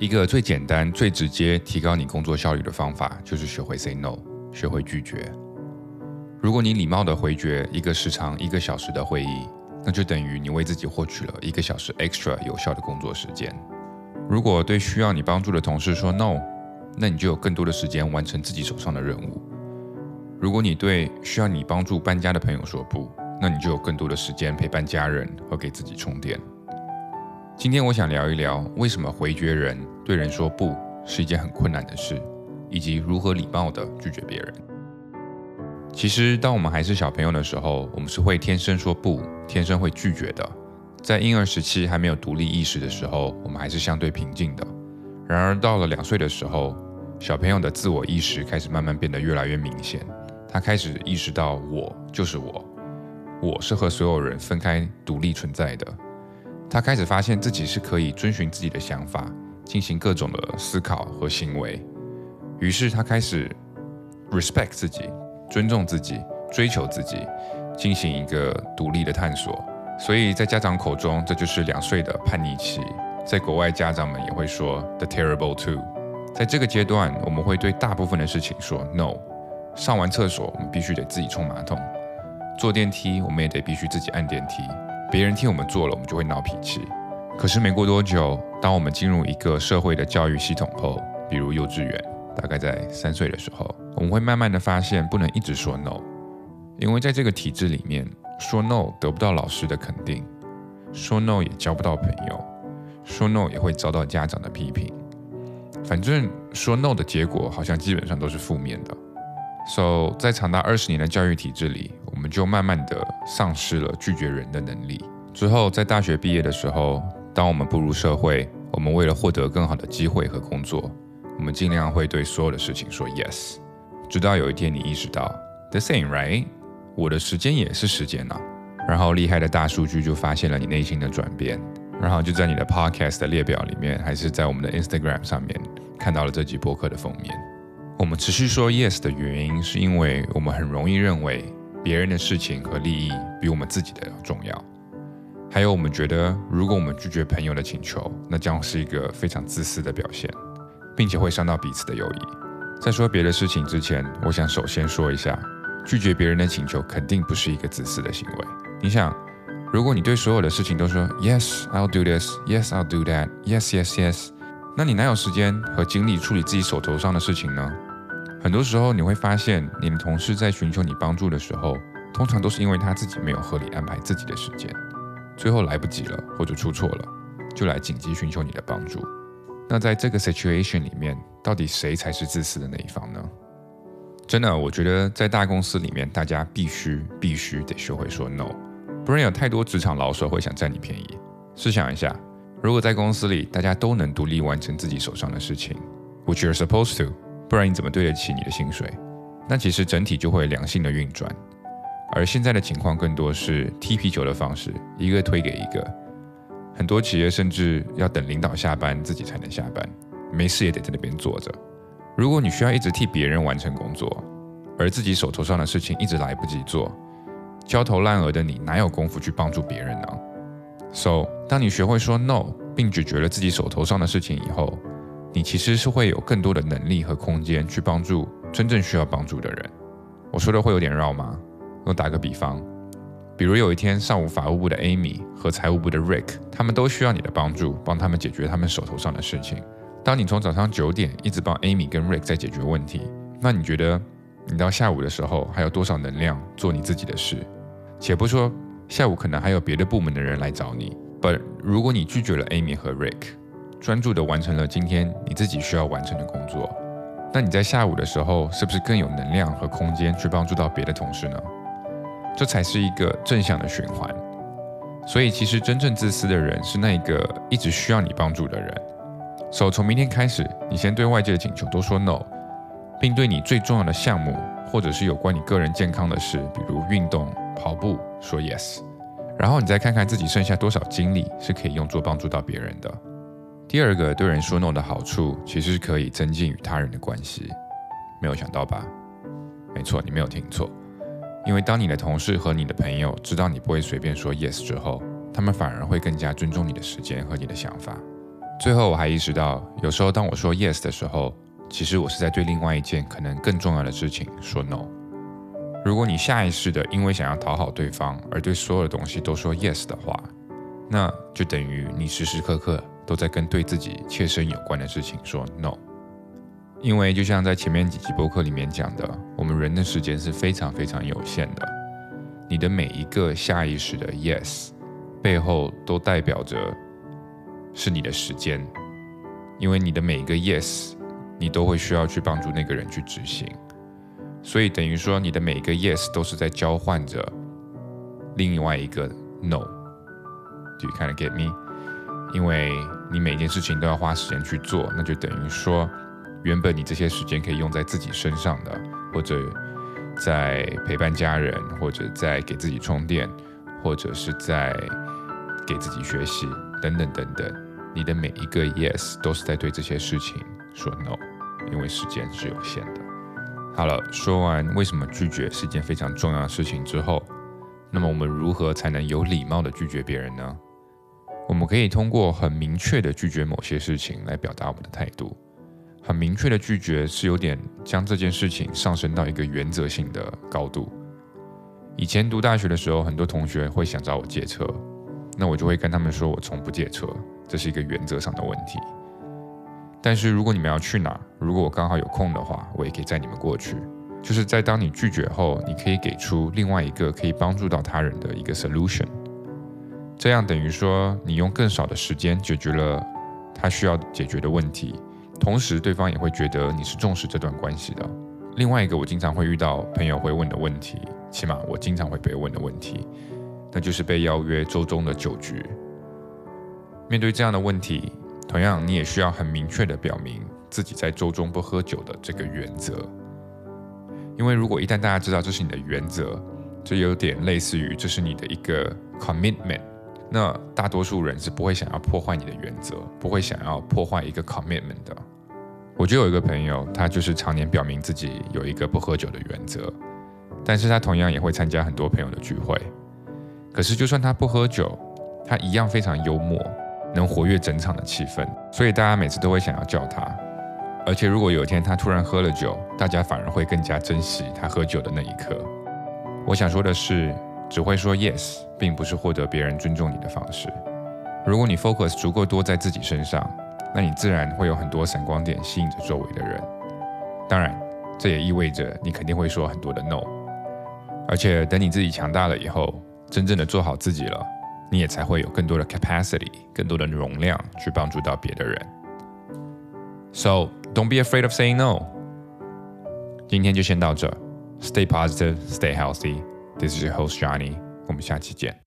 一个最简单、最直接提高你工作效率的方法，就是学会 say no，学会拒绝。如果你礼貌地回绝一个时长一个小时的会议，那就等于你为自己获取了一个小时 extra 有效的工作时间。如果对需要你帮助的同事说 no，那你就有更多的时间完成自己手上的任务。如果你对需要你帮助搬家的朋友说不，那你就有更多的时间陪伴家人和给自己充电。今天我想聊一聊，为什么回绝人对人说不是一件很困难的事，以及如何礼貌地拒绝别人。其实，当我们还是小朋友的时候，我们是会天生说不，天生会拒绝的。在婴儿时期还没有独立意识的时候，我们还是相对平静的。然而，到了两岁的时候，小朋友的自我意识开始慢慢变得越来越明显。他开始意识到，我就是我，我是和所有人分开独立存在的。他开始发现自己是可以遵循自己的想法，进行各种的思考和行为。于是，他开始 respect 自己。尊重自己，追求自己，进行一个独立的探索。所以在家长口中，这就是两岁的叛逆期。在国外，家长们也会说 the terrible two。在这个阶段，我们会对大部分的事情说 no。上完厕所，我们必须得自己冲马桶；坐电梯，我们也得必须自己按电梯。别人替我们做了，我们就会闹脾气。可是没过多久，当我们进入一个社会的教育系统后，比如幼稚园，大概在三岁的时候。我们会慢慢的发现，不能一直说 no，因为在这个体制里面，说 no 得不到老师的肯定，说 no 也交不到朋友，说 no 也会遭到家长的批评。反正说 no 的结果好像基本上都是负面的。So 在长达二十年的教育体制里，我们就慢慢的丧失了拒绝人的能力。之后在大学毕业的时候，当我们步入社会，我们为了获得更好的机会和工作，我们尽量会对所有的事情说 yes。直到有一天你意识到，the same right，我的时间也是时间呐。然后厉害的大数据就发现了你内心的转变，然后就在你的 podcast 的列表里面，还是在我们的 Instagram 上面看到了这集播客的封面。我们持续说 yes 的原因，是因为我们很容易认为别人的事情和利益比我们自己的要重要。还有我们觉得，如果我们拒绝朋友的请求，那将是一个非常自私的表现，并且会伤到彼此的友谊。在说别的事情之前，我想首先说一下，拒绝别人的请求肯定不是一个自私的行为。你想，如果你对所有的事情都说 Yes, I'll do this. Yes, I'll do that. Yes, yes, yes，那你哪有时间和精力处理自己手头上的事情呢？很多时候你会发现，你的同事在寻求你帮助的时候，通常都是因为他自己没有合理安排自己的时间，最后来不及了或者出错了，就来紧急寻求你的帮助。那在这个 situation 里面，到底谁才是自私的那一方呢？真的，我觉得在大公司里面，大家必须必须得学会说 no，不然有太多职场老手会想占你便宜。试想一下，如果在公司里大家都能独立完成自己手上的事情，which you're supposed to，不然你怎么对得起你的薪水？那其实整体就会良性的运转。而现在的情况更多是踢皮球的方式，一个推给一个。很多企业甚至要等领导下班自己才能下班，没事也得在那边坐着。如果你需要一直替别人完成工作，而自己手头上的事情一直来不及做，焦头烂额的你哪有功夫去帮助别人呢？So，当你学会说 no，并解决了自己手头上的事情以后，你其实是会有更多的能力和空间去帮助真正需要帮助的人。我说的会有点绕吗？我打个比方。比如有一天上午，法务部的 Amy 和财务部的 Rick，他们都需要你的帮助，帮他们解决他们手头上的事情。当你从早上九点一直帮 Amy 跟 Rick 在解决问题，那你觉得你到下午的时候还有多少能量做你自己的事？且不说下午可能还有别的部门的人来找你，But 如果你拒绝了 Amy 和 Rick，专注的完成了今天你自己需要完成的工作，那你在下午的时候是不是更有能量和空间去帮助到别的同事呢？这才是一个正向的循环，所以其实真正自私的人是那个一直需要你帮助的人。所以从明天开始，你先对外界的请求都说 no，并对你最重要的项目或者是有关你个人健康的事，比如运动、跑步，说 yes。然后你再看看自己剩下多少精力是可以用作帮助到别人的。第二个对人说 no 的好处，其实是可以增进与他人的关系。没有想到吧？没错，你没有听错。因为当你的同事和你的朋友知道你不会随便说 yes 之后，他们反而会更加尊重你的时间和你的想法。最后我还意识到，有时候当我说 yes 的时候，其实我是在对另外一件可能更重要的事情说 no。如果你下意识的因为想要讨好对方而对所有的东西都说 yes 的话，那就等于你时时刻刻都在跟对自己切身有关的事情说 no。因为就像在前面几集播客里面讲的，我们人的时间是非常非常有限的。你的每一个下意识的 yes 背后都代表着是你的时间，因为你的每一个 yes 你都会需要去帮助那个人去执行，所以等于说你的每一个 yes 都是在交换着另外一个 no。Do you kind of get me？因为你每件事情都要花时间去做，那就等于说。原本你这些时间可以用在自己身上的，或者在陪伴家人，或者在给自己充电，或者是在给自己学习等等等等。你的每一个 yes 都是在对这些事情说 no，因为时间是有限的。好了，说完为什么拒绝是一件非常重要的事情之后，那么我们如何才能有礼貌的拒绝别人呢？我们可以通过很明确的拒绝某些事情来表达我们的态度。很明确的拒绝是有点将这件事情上升到一个原则性的高度。以前读大学的时候，很多同学会想找我借车，那我就会跟他们说，我从不借车，这是一个原则上的问题。但是如果你们要去哪，如果我刚好有空的话，我也可以载你们过去。就是在当你拒绝后，你可以给出另外一个可以帮助到他人的一个 solution，这样等于说你用更少的时间解决了他需要解决的问题。同时，对方也会觉得你是重视这段关系的。另外一个，我经常会遇到朋友会问的问题，起码我经常会被问的问题，那就是被邀约周中的酒局。面对这样的问题，同样你也需要很明确的表明自己在周中不喝酒的这个原则。因为如果一旦大家知道这是你的原则，这有点类似于这是你的一个 commitment。那大多数人是不会想要破坏你的原则，不会想要破坏一个 commitment 的。我就有一个朋友，他就是常年表明自己有一个不喝酒的原则，但是他同样也会参加很多朋友的聚会。可是就算他不喝酒，他一样非常幽默，能活跃整场的气氛，所以大家每次都会想要叫他。而且如果有一天他突然喝了酒，大家反而会更加珍惜他喝酒的那一刻。我想说的是。只会说 yes，并不是获得别人尊重你的方式。如果你 focus 足够多在自己身上，那你自然会有很多闪光点吸引着周围的人。当然，这也意味着你肯定会说很多的 no。而且等你自己强大了以后，真正的做好自己了，你也才会有更多的 capacity，更多的容量去帮助到别的人。So don't be afraid of saying no。今天就先到这。Stay positive, stay healthy. This is your host Johnny，我们下期见。